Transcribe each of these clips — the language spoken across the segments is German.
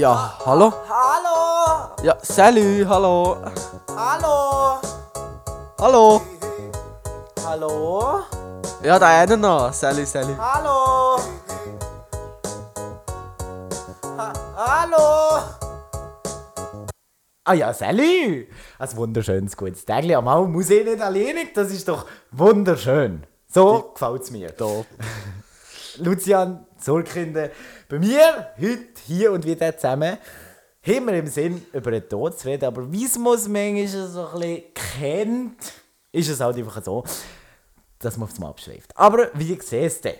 Ja, hallo? Hallo! Ja, salut, hallo. Hallo! Hallo? Hallo? Ja, der eine noch. Salut, salut. Hallo! Ha Hallo! Ah ja, salut! Ein wunderschönes gutes Tag am Au muss ich nicht alleinig, das ist doch wunderschön. So gefällt es mir. Top. Lucian, Sorgkinder, bei mir, heute, hier und wieder zusammen, haben wir im Sinn, über den Tod zu reden, aber wie es muss manchmal so ein kennt, ist es halt einfach so, dass man aufs Mal abschweift. Aber wie siehst du?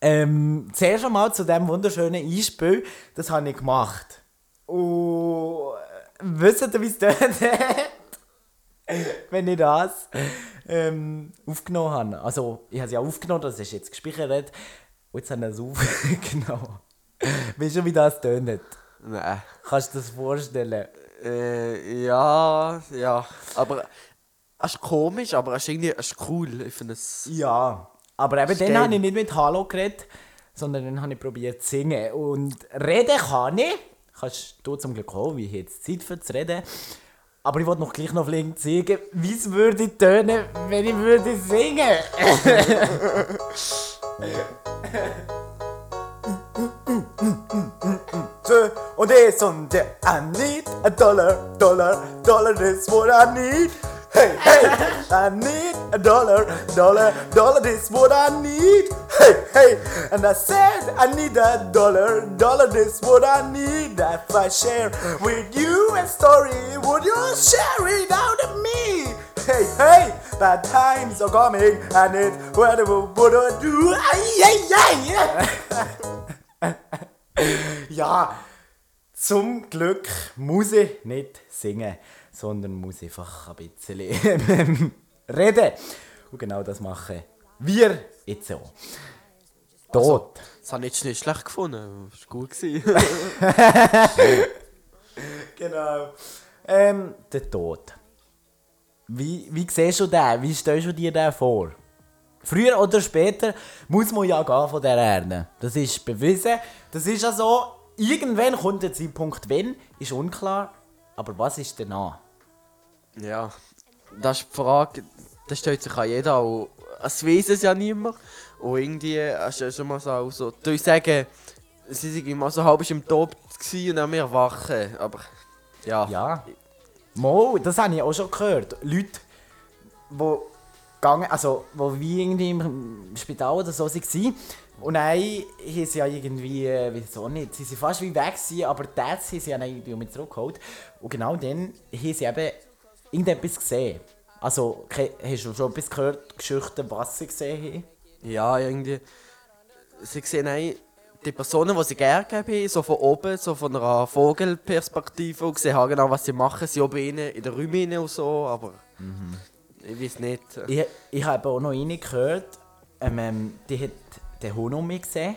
Ähm, zuerst einmal zu diesem wunderschönen Einspiel, das habe ich gemacht. Und wisst ihr, wie es dort wenn ich das ähm, aufgenommen habe. Also, ich habe es ja aufgenommen, das ist jetzt gespeichert. Und jetzt habe ich es aufgenommen. Weißt du, wie das tönt? Nein. Kannst du dir das vorstellen? Äh, ja, ja. Aber es ist komisch, aber es ist irgendwie es ist cool. Ich finde es. Ja. Aber eben dann habe ich nicht mit Hallo geredet, sondern dann habe ich probiert zu singen. Und reden kann ich. Kannst du zum Glück auch, wie ich jetzt Zeit für zu reden. Aber ich wollte noch gleich noch flink zeigen, wie es würde tönen, wenn ich würde singen. Two und es und der I need a dollar, dollar, dollar is what I need. Hey, hey, I need a dollar, dollar, dollar is what I need. Hey, hey, and I said I need a dollar, dollar is what I need. If I share with you a story, would you share it out of me? Hey, hey, bad times are coming, and it whatever would I do? Ay. Ja, zum Glück muss ich nicht singen, sondern muss einfach ein bisschen reden. Und genau das machen wir jetzt auch. Tod. Das habe ich jetzt nicht schlecht gefunden. Das war gut. Genau. Ähm, der Tod. Wie, wie siehst du den? Wie stellst du dir den vor? Früher oder später muss man ja gehen von der Erde. Das ist bewiesen. Das ist ja so, irgendwann kommt der Zeitpunkt, wenn, ist unklar. Aber was ist danach? ja. Das ist die Frage, das stellt sich an jeder auch. Es weiß es ja niemand. Und irgendwie, hast du ja schon mal so, auch so du sagen, sie sind immer so halb im Top und dann wir erwachen. Aber ja. Ja. Mo, das habe ich auch schon gehört. Leute, die gegangen, also wo wie irgendwie im Spital oder so waren. Und dann haben sie ja irgendwie, äh, wieso nicht, sie sind fast wie weg gewesen, aber das haben sie ja dann irgendwie mit zurückgeholt. Und genau dann haben sie eben irgendetwas gesehen. Also, hast du schon etwas gehört, Geschichten, was sie gesehen haben? Ja, irgendwie. Sie sehen die Personen, die sie gerne gegeben haben, so von oben, so von einer Vogelperspektive und sehen auch genau, was sie machen. Sie oben in der Räume und so, aber ich weiß nicht. Ich, ich habe auch noch eine gehört, ähm, ähm, die hat den Hund um mich gesehen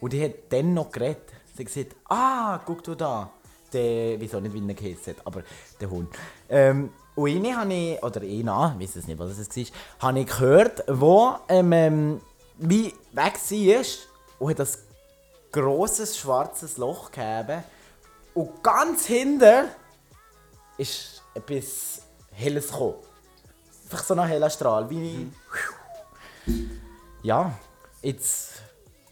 und die hat dann noch geredet. Sie hat gesagt, ah, guck du da. Der, wieso nicht, wie er geheißen hat, aber der Hund. Ähm, und eine habe ich, oder eine, ich weiß es nicht, was es war, habe ich gehört, wo ähm, ähm, wie weg sie ist und hat das grosses schwarzes Loch gegeben. Und ganz hinten ist etwas Helles gekommen. Einfach so ein heller Strahl, wie... Ja, jetzt...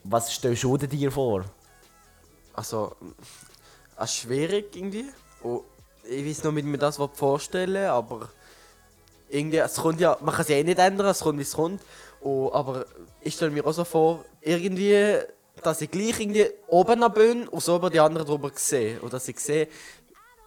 Was stellst du dir vor? Also, es ist schwierig irgendwie. Und ich weiß noch, wie ich mir das vorstellen aber irgendwie, es kommt ja, man kann es ja eh nicht ändern, es kommt wie es kommt. Und, aber ich stelle mir auch so vor, irgendwie, dass ich gleich irgendwie oben bin und so über die anderen drüber sehe. Und dass ich sehe,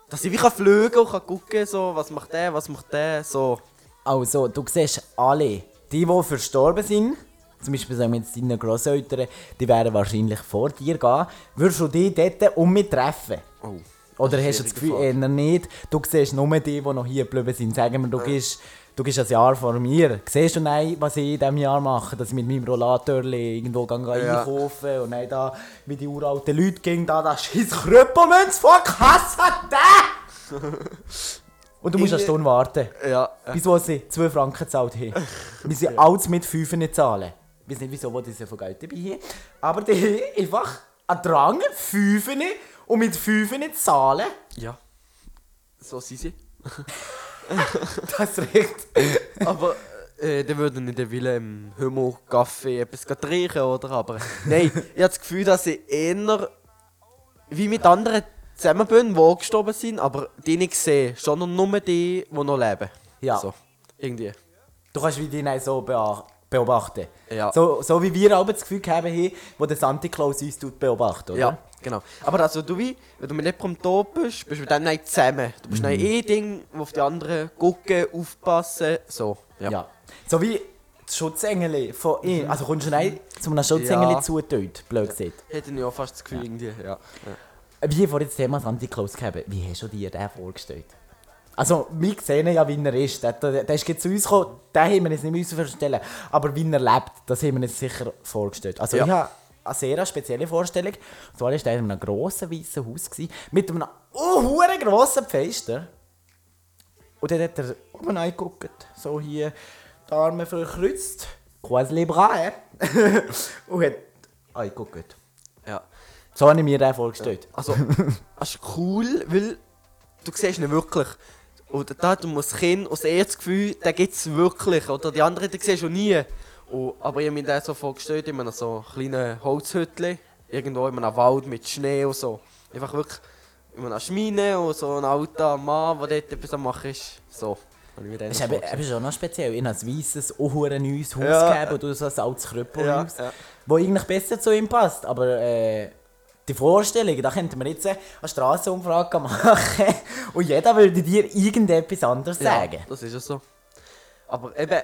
dass ich wie kann fliegen und kann gucken, so, was macht der, was macht der, so. Also, du siehst alle, die, die verstorben sind, zum Beispiel sagen wir jetzt deine Grosseltern, die werden wahrscheinlich vor dir gehen, würdest du die dort um mich treffen? Oh. Oder hast du das Gefühl, eher nicht? Du siehst nur die, die noch hier geblieben sind. Sagen wir, du gehst, du gehst ein Jahr vor mir. Siehst du nein, was ich in diesem Jahr mache? Dass ich mit meinem Rollator irgendwo gehe Ja. einkaufen und dann da, wie die uralten Leute gehen, da, da scheiß Krüppelmünz die Kasse! Und du musst eine Stunde warten. Ja, Bis wo sie 2 Franken gezahlt haben. Wir sind alles mit 5 nicht zahlen. Ich weiß nicht, wieso wo die so viel Geld dabei haben. Aber die haben einfach einen Drang, 5 und mit 5 nicht zahlen. Ja. So sind sie. Das recht. Aber äh, dann würden nicht Wille im Himmel Kaffee etwas trinken, oder? Aber nein, ich habe das Gefühl, dass ich eher wie mit anderen zusammen bin, die gestorben sind, aber die nicht sehe, sondern nur die, die noch leben. Ja. So, irgendwie. Du kannst wie die so beobachten. Ja. So, so wie wir aber das Gefühl haben, haben, wo der Santa Claus uns beobachtet, oder? Ja, genau. Aber also du wie, wenn du mit jemandem tot bist, bist du mit dem nicht zusammen. Du bist Mhm. nicht ein Ding, wo auf die anderen gucken, aufpassen, so. Ja. Ja. So wie das Schutzengel von ihm. Also kommst du nicht zu einem Schutzengel Ja. zu dort, blöd gesagt. Hätte ich auch fast das Gefühl, irgendwie, ja. ja. Wie vor das Thema Santa Claus gehabt, wie hast du dir den vorgestellt? Also, wir sehen ja, wie er ist. Der, der, der ist zu uns gekommen, den haben wir uns nicht müssen vorstellen Aber wie er lebt, das haben wir uns sicher vorgestellt. Also, Ja. ich habe eine sehr spezielle Vorstellung. Und zwar war er in einem grossen weißen Haus gewesen, mit einem oh, grossen Fenster. Und dann hat er oben reingeguckt, so hier die Arme verkreuzt, quasi les bras, und hat reingeguckt. ja. So habe ich mir den vorgestellt. Also, das ist cool, weil du siehst ihn wirklich. Und da du musst Kind aus das Gefühl, den gibt es wirklich. Oder die anderen, die siehst du nie. Und, aber ich habe mir den so vorgestellt, in einem so kleinen Holzhütchen, irgendwo in einem Wald mit Schnee und so. Einfach wirklich in einer Schmine und so ein alter Mann, der dort etwas am machen ist. So, Das ist eben, schon noch speziell. Ich habe ein weißes, ein neues Haus Ja. gegeben und du so ein altes Krüppelhaus, Ja, ja. wo eigentlich besser zu ihm passt. Aber äh, die Vorstellung, da könnten wir jetzt eine Strassenumfrage machen und jeder würde dir irgendetwas anderes sagen. Ja, das ist ja so. Aber eben,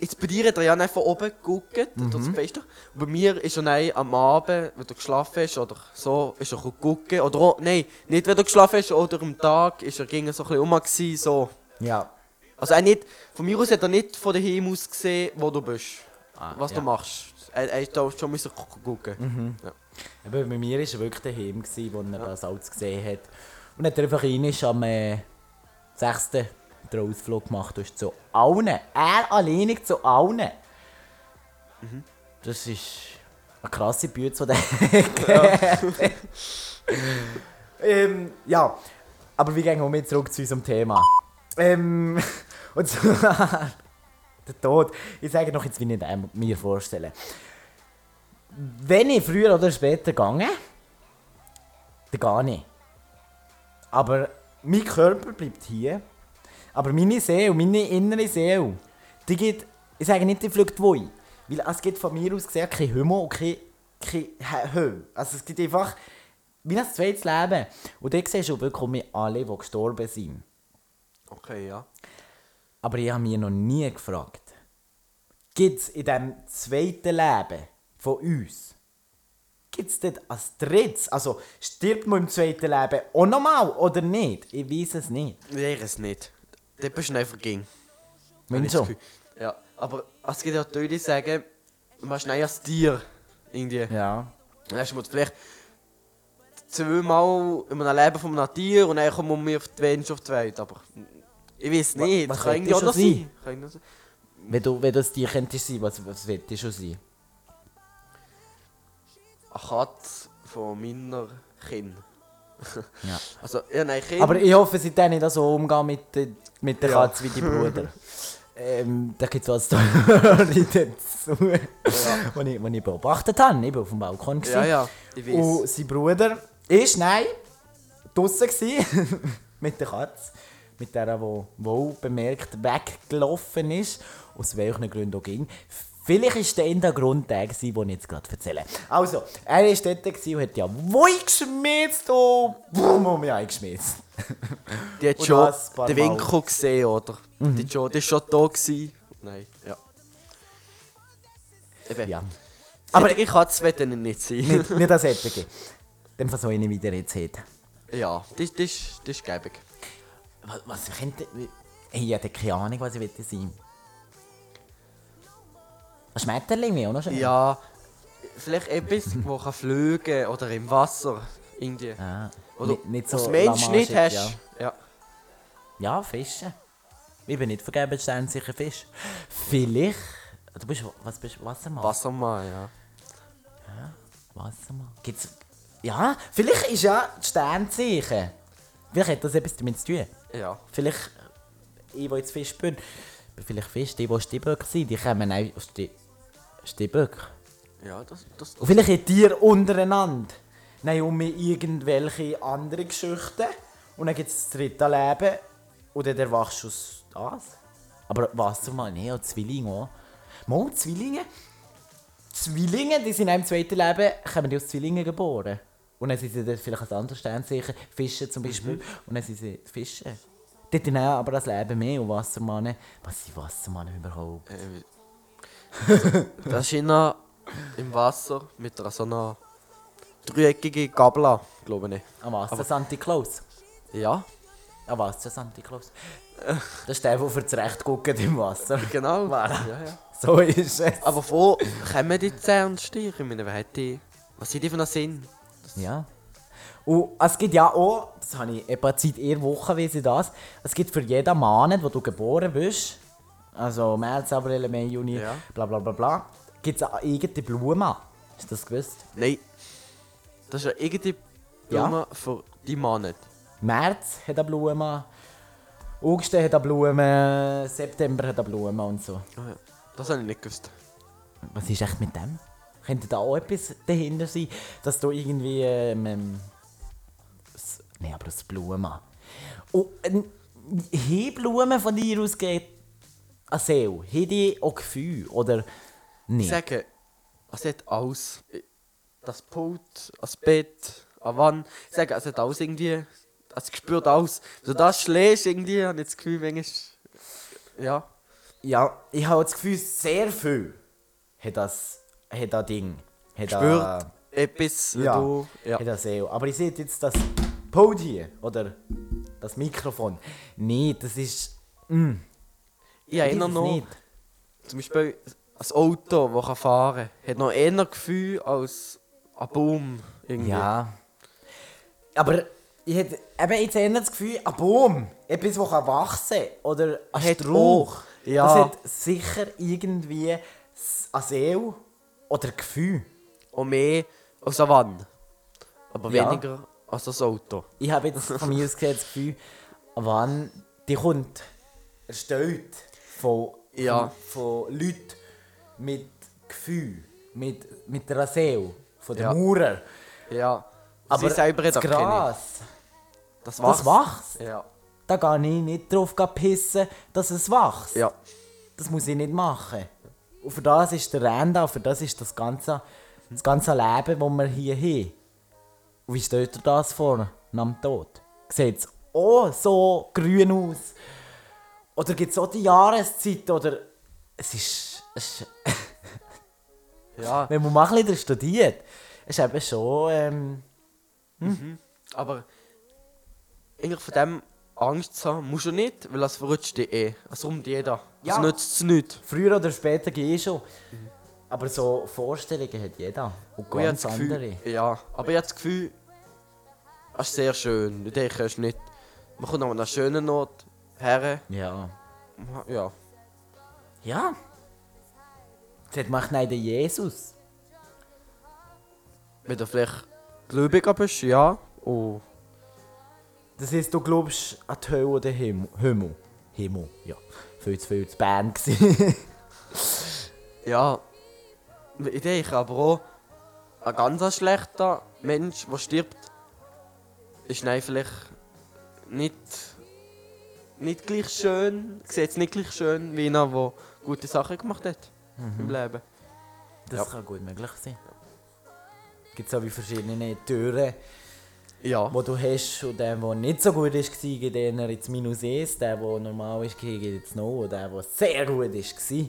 jetzt bei dir hat er ja nicht von oben geguckt, Mhm. das Fenster. Und bei mir ist er nein, am Abend, wenn du geschlafen hast oder so, ist er geguckt. Oder auch, nein, nicht wenn du geschlafen hast, oder am Tag ist er ging so ein bisschen rum gewesen, so. Ja. Also er nicht, von mir aus hat er nicht von daheim aus gesehen, wo du bist. was ja. du machst. Er, er da schon müssen gu- gucken. Ja. Eben, bei mir war er wirklich daheim, gewesen, wo er das alles gesehen hat. Und hat er einfach rein am äh, 6. den Ausflug gemacht. Du hast zu allen. Er alleinig zu allen. Das ist eine krasse Bühne zu der ähm, ja, aber wir gehen wir zurück zu unserem Thema. Ähm, und zwar der Tod. Ich sage noch jetzt, wie ich mir vorstelle. Wenn ich früher oder später gehe, dann gehe ich. Aber mein Körper bleibt hier. Aber meine Seele, meine innere Seele, die geht, ich sage nicht, die fliegt wohin. Weil es gibt von mir aus gesehen kein Himmel und kein, kein Hö- Höhe. Also es gibt einfach wie ein zweites Leben. Und dort siehst du wirklich alle, die gestorben sind. Okay, ja. Aber ich habe mich noch nie gefragt, gibt es in diesem zweiten Leben von uns, gibt es dort ein drittes? Also stirbt man im zweiten Leben auch nochmal oder nicht? Ich weiß es nicht. Wäre es nicht. Dort bist du einfach ging. Wenn so. Ja, aber es gibt ja Leute, die sagen, man ist als Tier. Irgendwie. Ja. Dann hast du vielleicht zweimal in einem Leben von einem Tier und dann kommen wir auf die Mensch auf die Welt. Aber ich weiß nicht, was das kann schon noch sein? sein. Wenn du, wenn du das Tier könntest sein, was, was wird das schon sein? Eine Katze von meiner Kind. Ja. Also, ja, nein, Kind. Aber ich hoffe, sie dann nicht so umgehen mit, der- mit der Ja. Katze wie die Bruder. ähm, da gibt es was dazu, was ich, was ich beobachtet habe. Ich war auf dem Balkon. ja, ja, ich weiß. Und sein Bruder ist, nein, draussen gsi mit der Katze. Mit der, die wohl bemerkt weggelaufen ist. Aus welchen Gründen auch ging. Vielleicht war der der Grund der, gewesen, den ich jetzt gerade erzähle. Also, er war dort und hat ja «Woi geschmitzt» und «Bum» um mich eingeschmitzt. die hat und schon das ein paar den Mal. Winkel gesehen, oder? Die, hat schon, die ist schon da gewesen. Nein, ja. Eben. Ja. Aber ich will dann nicht sein. nicht, nicht das Ettige. Dann versuche ich nicht wieder jetzt reden. ja, das, das, ist- das ist gäbig. Was, was könnte... Ich hätte keine Ahnung, was ich will sein Ein Schmetterling noch schön. Ja, vielleicht etwas, das kann fliegen oder im Wasser. Irgendwie. Ah, Oder nicht, nicht so was Mensch nicht hast. Ja. Ja. ja, Fische. Ich bin nicht vergeben, sicher Fisch. Vielleicht... Du bist... Was bist du? Wassermann? Wassermann, ja. Wassermann. Gibt's... Ja, vielleicht ist ja das Sternzeichen. Vielleicht hat das etwas damit zu tun. Ja. Vielleicht, ich, der jetzt Fisch bin, bin vielleicht Fisch, die, die Stiböck sind, die kommen auch aus Sti Stiböck. Ja, das, das, Und vielleicht habt ihr untereinander nein, um irgendwelche andere Geschichten. Und dann gibt es das dritte Leben. Und dann erwachst du aus das. Aber was du mal, nee, auch Zwillinge auch. Mal, Zwillinge? Zwillinge, die sind auch im zweiten Leben, kommen die aus Zwillingen geboren. Und dann sind sie dann vielleicht ein anderes Sternzeichen, Fische zum Beispiel. Und dann sind sie Fische. Dort haben aber das Leben mehr und Wassermannen. Was sind Wassermannen überhaupt? äh, das ist immer im Wasser mit einer so einer dreieckigen Gabel, glaube ich. Am Wasser Santa Claus. Ja, Am Wasser Santa Claus. Das ist der, der für das Recht guckt im Wasser. genau. Voilà. Ja, ja. So ist es. Aber wo kommen die Zähne und Stiere? Ich meine, die? Was sind die für einen Sinn? Ja. Und es gibt ja auch, das habe ich etwa seit eher Wochen, wie sie das, es gibt für jeden Monat, wo du geboren bist, also März, April, Mai, Juni, Ja. bla bla bla bla, gibt es eine eigene Blume. Hast du das gewusst? Nein. Das ist ja irgendeine Ja. Blume für die Monat. März hat eine Blume, August hat eine Blume, September hat eine Blume und so. Ah, ja. Das habe ich nicht gewusst. Was ist echt mit dem? Könnte da auch etwas dahinter sein, dass du irgendwie. Ähm, ähm, Nein, aber das Blumen. Und ähm, haben Blumen von dir aus geht eine Seele? Haben die auch Gefühl? Oder Ich nicht? sage, es hat alles. Das Pult, das Bett, an Wand. Ich sage, es hat alles irgendwie. Es spürt alles. So das schlägst irgendwie, habe ich das Gefühl, manchmal. Ja. Ja, ich habe das Gefühl, sehr viel hat das, hat das Ding. Hat Spürt das- etwas, Ja, du. Ja. hat das Seele. Aber ich sehe jetzt das Pult hier, oder das Mikrofon. Nein, das ist. Mm, Ich erinnere das noch. nicht. Zum Beispiel ein Auto, das kann fahren kann, hat noch eher Gefühl als ein Baum. Irgendwie. Ja. Aber ich hätte eben jetzt eher das Gefühl, ein Baum, etwas, das kann wachsen kann. Oder ein Hat Strauch. auch, ja. Das hat sicher irgendwie eine Seele oder Gefühl. Und mehr als eine Wand. Aber Ja. weniger als das Auto. Ich habe jetzt von mir aus gesehen das Gefühl, wann die kommt erstellt von, Ja. von, von Leuten mit Gefühl, mit, mit einer Seele, von den Ja. Maurer. Ja. Aber Sie selber das. Gras, Das das wächst. Ja. Da gehe ich nicht drauf pissen, dass es wächst. Ja. Das muss ich nicht machen. Und für das ist der Renda, für das ist das ganze, das ganze Leben, das wir hier haben. Und wie stellt ihr das vor, nach dem Tod? Sieht es auch so grün aus? Oder gibt es auch die Jahreszeit? Oder es ist, es ist Ja. wenn man mal ein bisschen studiert, ist eben schon... Ähm, Aber eigentlich von dem Angst zu haben, musst du nicht, weil das verrutscht dich eh. Es räumt jeder. Ja. Es nützt es nicht. früher oder später gehe ich schon. Aber so Vorstellungen hat jeder. Und Und ganz das Gefühl, andere. Ja, aber ich habe das Gefühl, es ist sehr schön. Ich denke, es ist nicht. Man kommt an einer schönen Ort her. Ja. Ja. Ja. Das macht nicht der Jesus. Wenn du vielleicht gläubiger bist, ja. Oh. Das heisst, du glaubst an die Hölle oder Himmel? Himmel. Himmel, ja. Viel zu viel zu Bern. Ja. Ich denke aber auch, ein ganz schlechter Mensch, der stirbt, ist nein, vielleicht nicht, nicht gleich schön, sieht es nicht gleich schön wie einer, der gute Sachen gemacht hat im Leben. Das Ja. kann gut möglich sein. Es gibt so wie verschiedene Türen, Ja. die du hast und der, der nicht so gut war, geht eher ins Minus 1, der, der normal ist, geht jetzt noch und der, der sehr gut war,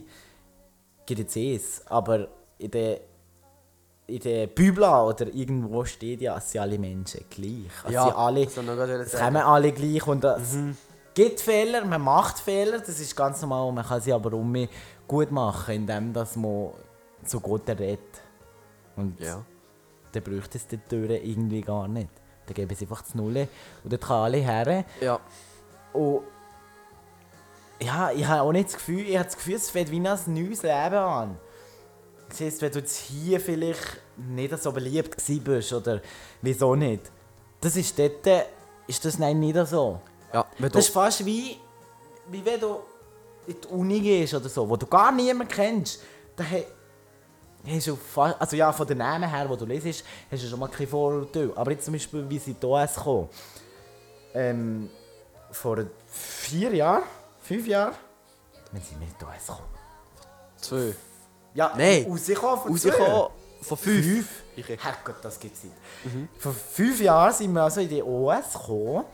geht jetzt 1. Aber in der, in der Bibel oder irgendwo steht ja, es sind alle Menschen gleich. Es Ja, sind alle, das es kommen alle gleich und es gibt Fehler, man macht Fehler, das ist ganz normal, man kann sie aber um gut machen, indem dass man zu Gott redet. Und Ja. dann bräuchte es die Türen irgendwie gar nicht. Dann geben sie einfach das Null und dann kann alle her. Ja. Und ja, ich habe auch nicht das Gefühl, ich habe das Gefühl, es fängt wie ein neues Leben an. siehst, wenn du jetzt hier vielleicht nicht so beliebt bist oder wieso nicht. Das ist dort, ist das nein nicht so. Ja, Das ist fast wie, wie wenn du in die Uni gehst oder so, wo du gar niemanden kennst. Da hast du fast, also ja, von den Namen her, wo du lesest, hast du schon mal kein Vorteil. Aber jetzt zum Beispiel, wie sie hier kommen. Ähm, vor vier Jahren, fünf Jahren, wenn sie nicht hier kommen. zwei. Ja, Nein. rausgekommen von Rausgekommen von fünf. Fünf? Herrgott, das gibt's nicht. Vor fünf Jahren sind wir also in die OS gekommen.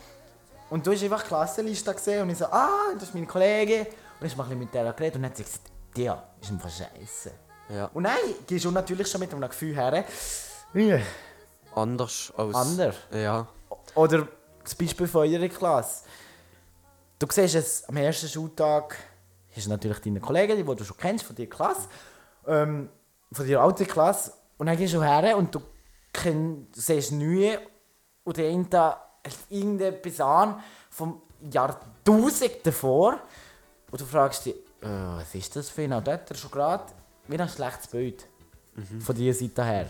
Und du hast einfach die Klassenliste gesehen und ich so, ah, das ist meine Kollegin. Und ich habe mit der geredet und dann hat sie gesagt, der ist einfach scheiße. Ja. Und nein, gehst du natürlich schon mit einem Gefühl her. äh, Anders als. Anders? Ja. Oder zum Beispiel von eurer Klasse. Du siehst es am ersten Schultag, hast du natürlich deine Kollegin, die du schon kennst von deiner Klasse, ähm, von deiner alten Klasse. Und dann gehst du her und du, siehst neue und der eine irgendetwas an vom Jahrtausend davor. Und du fragst dich, äh, was ist das für ein? Und dort schon gerade wieder ein schlechtes Bild von dieser Seite her.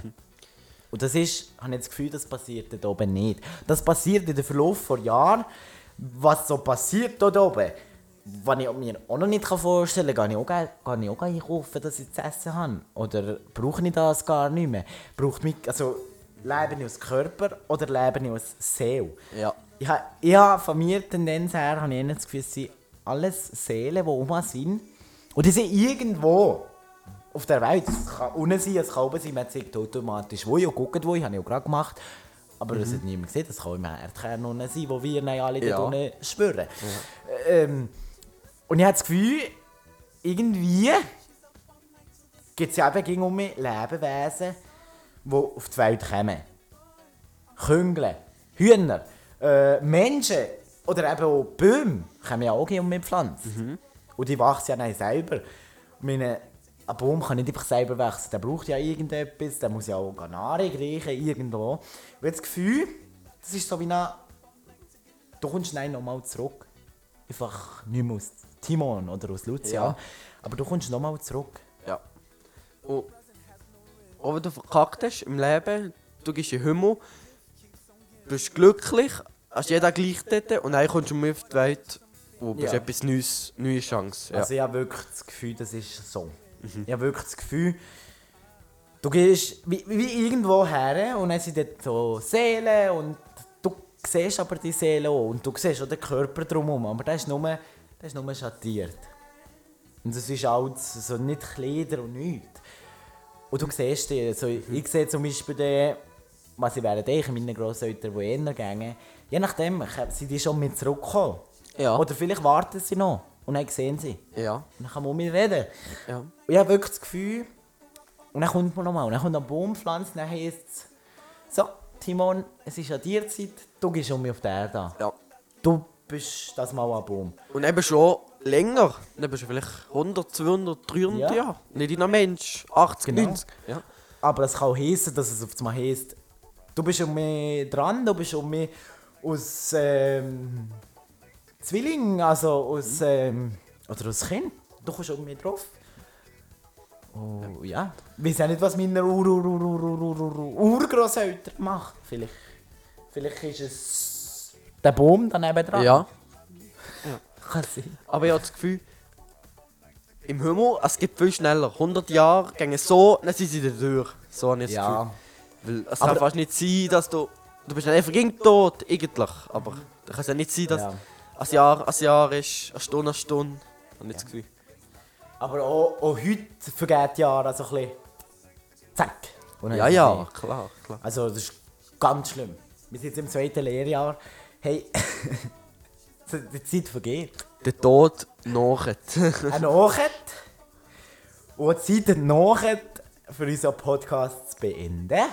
Und das ist, habe ich das Gefühl, das passiert dort oben nicht. Das passiert in der Verlauf von Jahren. Was so passiert dort oben, was ich mir auch noch nicht vorstellen kann, gehe ich auch, gehe ich auch einkaufen, dass ich zu essen habe. Oder brauche ich das gar nicht mehr? Braucht mich, also, lebe ich aus Körper oder lebe ich aus Seele? Ja. Ich habe, ich habe von mir Tendenz her habe ich das Gefühl, es sind alles Seelen, die oben sind. Und die sind irgendwo auf der Welt. Es kann unten sein, es kann oben sein, man sieht automatisch wo ich guckt wo ich, habe ich auch gerade gemacht. Aber das hat niemand gesehen, das kann im Erdkern unten sein, wo wir alle Ja. dort unten spüren. Ähm, und ich habe das Gefühl, irgendwie gibt es ja eben um Lebewesen, die auf die Welt kommen. Küngle, Hühner, äh, Menschen oder eben auch Bäume kommen ja auch um mit Pflanzen. Und die wachsen ja dann selber. Meine, ein Baum kann nicht einfach selber wachsen, der braucht ja irgendetwas, der muss ja auch Nahrung riechen irgendwo. Und habe das Gefühl, das ist so wie ein... Du kommst dann nochmal zurück. Einfach nicht mehr aus Timon oder aus Lucia. Ja. Aber du kommst nochmal zurück. Ja. Und auch wenn du verkackt hast im Leben, du gehst in den Himmel, bist glücklich, hast jeden gleich dort und dann kommst du mal auf die Welt und bist Ja. etwas Neues, neue Chance. Ja. Also ich habe wirklich das Gefühl, das ist so. Ich habe wirklich das Gefühl, du gehst wie, wie irgendwo her und dann sind dort so Seelen und du siehst aber die Seele auch und du siehst auch den Körper drumherum, aber der ist nur, der ist nur schattiert. Und das ist alles so nicht Kleider und nichts. Und du siehst die, also ich sehe zum Beispiel den, was ich während ich meine Grosseltern, die eher gehen, je nachdem sind die schon mit zurückgekommen. Ja. Oder vielleicht warten sie noch und dann sehen sie. ja. Und dann kann man mit mir reden. ja. Und ich habe wirklich das Gefühl, und dann kommt man nochmal, und dann kommt ein Baum pflanzen, dann heisst es, so, Timon, es ist an dir Zeit, du gehst um mich auf die Erde an. ja. Du bist das Mauerbaum. Und eben schon länger. Dann bist du vielleicht 100, 200, 300 ja. Jahre. Nicht in einem Mensch. 80, genau. 90. Ja. Aber das kann auch heissen, dass es auf einmal heisst, du bist um mich dran, du bist um mich aus ähm, Zwillingen, also aus. Mhm. Ähm, oder aus Kind. Du kommst um mich drauf. Oh, ja. Ich weiß auch nicht, was meine Ur Ur Ur Ur Ur Ur Urgroßeltern machen. Vielleicht, vielleicht ist es der Baum daneben dran. ja. Kann sein. Aber ich habe das Gefühl, im Himmel, es geht viel schneller. 100 Jahre gehen so, dann sind sie da durch. So habe ich das Ja. Gefühl. Weil es Aber- kann fast nicht sein, dass du. Du bist dann einfach gegen tot, eigentlich. Aber da kann es ja nicht sein, dass Ja. ein Jahr ein Jahr ist, eine Stunde eine Stunde. Habe ich das Gefühl. Aber auch, auch heute vergeht Jahre also ein bisschen zack. Und dann Ja, ist es ja, klar, klar. Also das ist ganz schlimm. Wir sind jetzt im zweiten Lehrjahr. Hey, die Zeit vergeht. Der Tod nachher. Ein Nachher. Und die Zeit nachher für unseren Podcast zu beenden.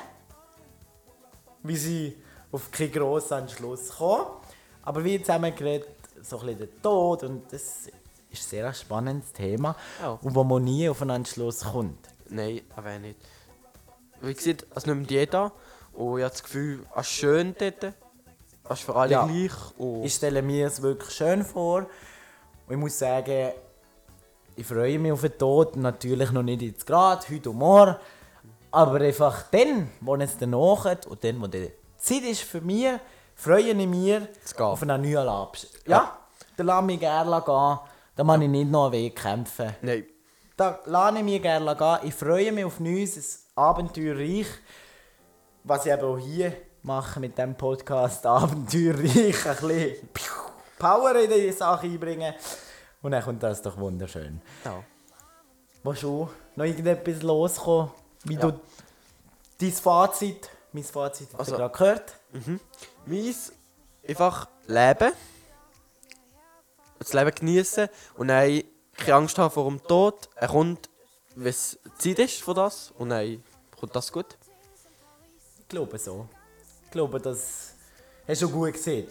Wir sind auf keinen grossen Entschluss gekommen. Aber wir haben zusammen geredet, so ein bisschen den Tod. Und das ist ein sehr spannendes Thema. Ja. Und wo man nie auf einen Entschluss kommt. Nein, aber nicht. Wie gesagt, es nimmt jeder. Und ich habe das Gefühl, es ist schön dort. Es ist für alle Ja. gleich. Und Ich stelle mir es wirklich schön vor. Und ich muss sagen, ich freue mich auf den Tod. Natürlich noch nicht jetzt gerade, heute und morgen. Aber einfach dann, wo es dann nachgeht und dann, wo die Zeit ist für mich, freue ich mich auf einen neuen Labs. Ja, dann lasse ich mich gerne gehen. Da muss ich nicht noch einen Weg kämpfen. Nein. Da lasse ich mich gerne gehen. Ich freue mich auf Neues, ein Abenteuerreich. Was ich eben auch hier mache mit diesem Podcast, Abenteuerreich, ein bisschen Power in die Sache einbringen. Und dann kommt das doch wunderschön. Ja. Willst du noch irgendetwas loskommen? Wie Ja. du dein Fazit, mein Fazit hast Also- du gerade gehört? Meins einfach leben. Das Leben genießen und dann keine Angst haben vor dem Tod. Er kommt, wenn es Zeit ist für das. Und dann kommt das gut. Ich glaube so. Ich glaube, das hast du gut gesehen.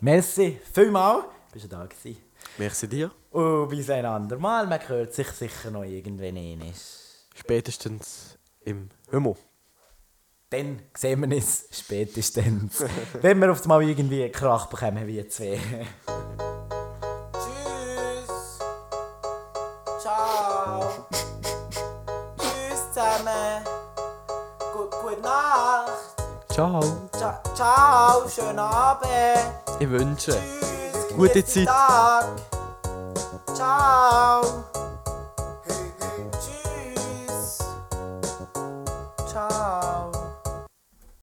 Merci, vielmal. Bist du da gewesen. Merci dir. Und bis ein andermal. Man hört sich sicher noch irgendwann einmal. Spätestens im Himmel. Dann sehen wir uns spätestens. wenn wir auf einmal irgendwie einen Krach bekommen wie zwei. Ciao. Ciao, ciao schönen Abend. Ich wünsche Tschüss, gute Zeit. Tag. Ciao.